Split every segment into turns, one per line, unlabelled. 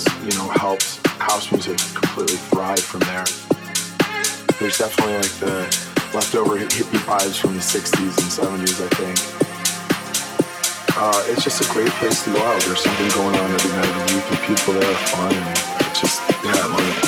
has, you know, helped house music completely thrive from there. There's definitely like the leftover hippie vibes from the 60s and 70s, I think. Uh, it's just a great place to go out. There's something going on every night, and people there are fun. And just, yeah, I love it.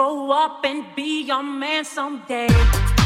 Grow up and be your man someday.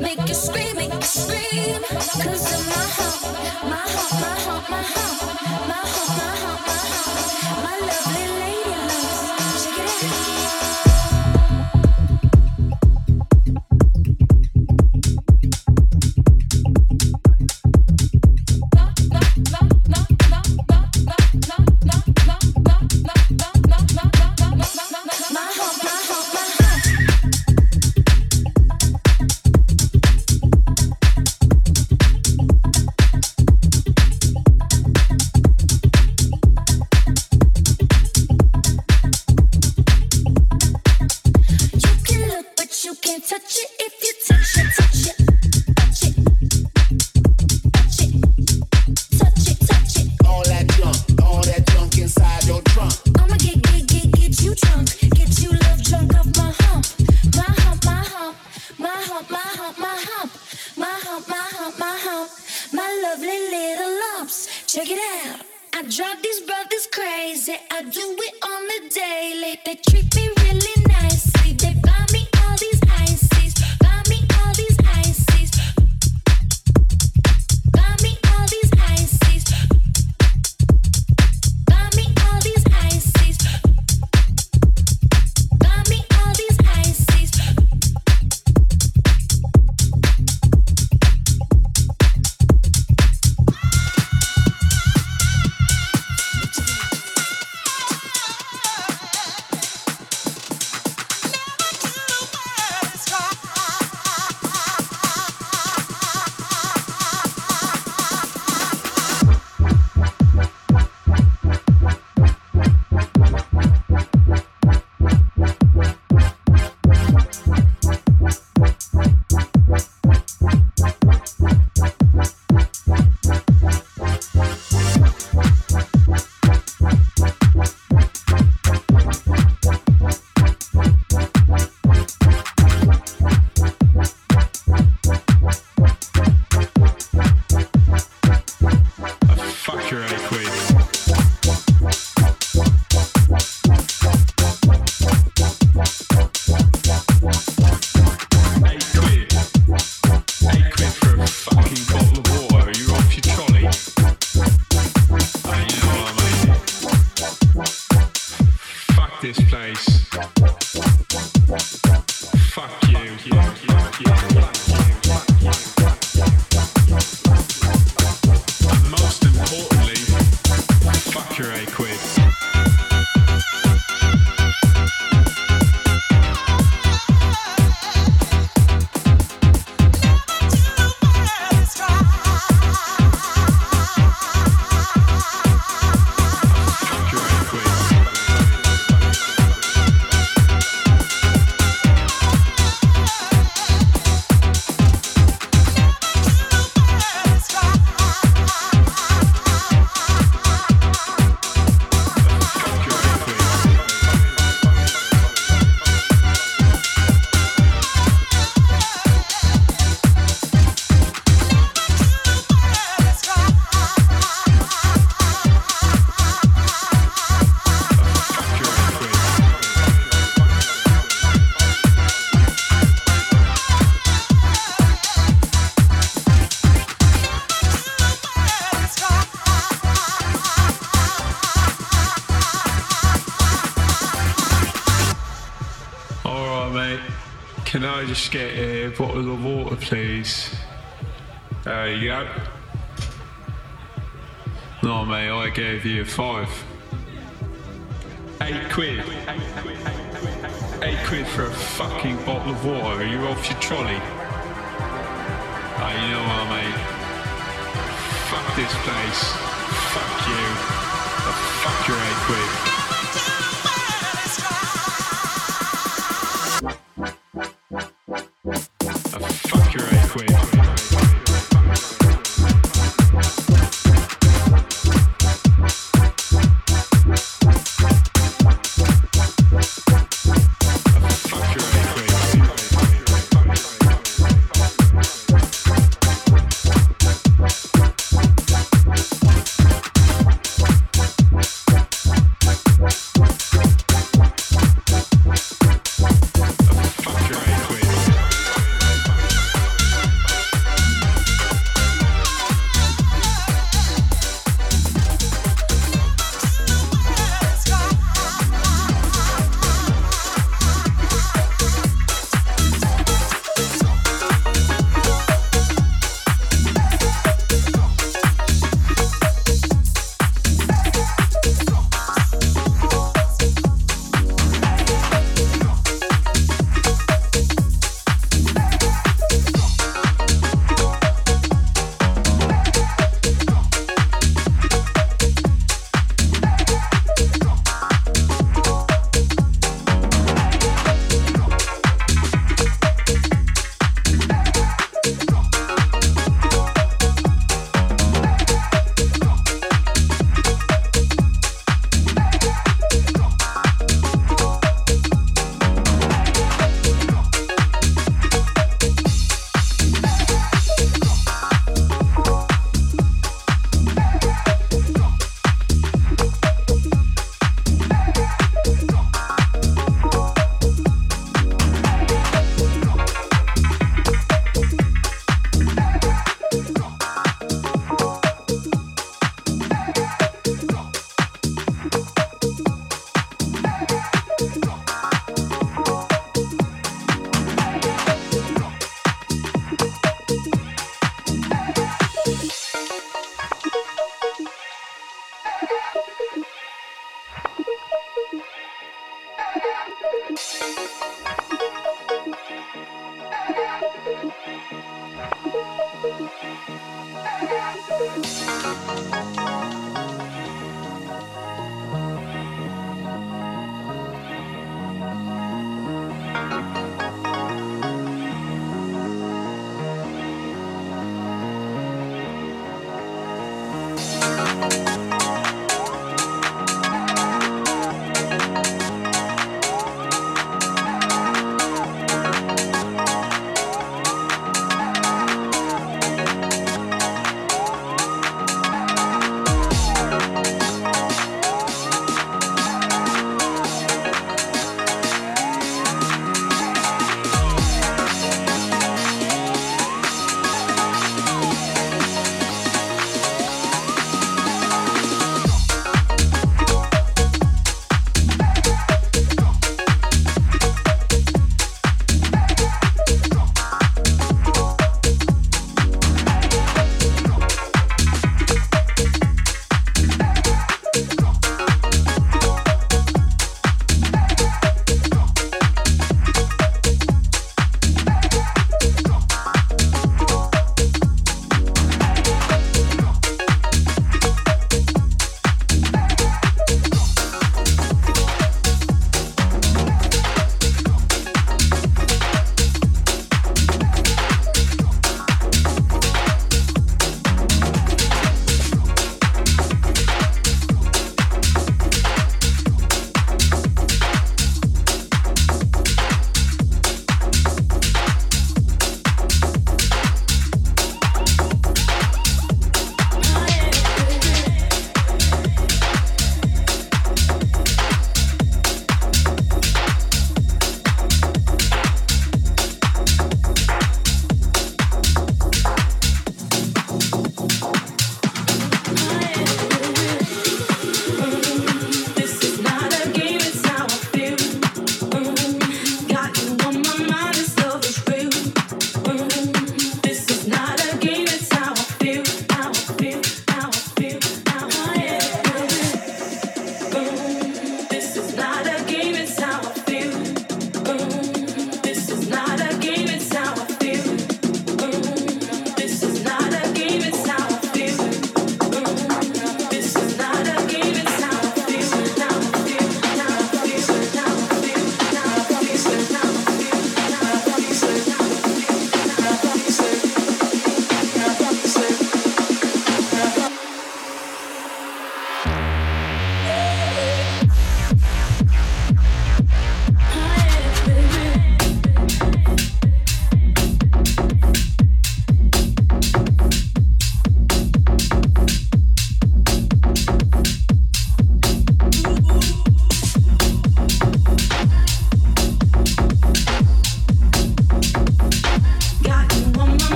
Make you scream, make you scream. Cause of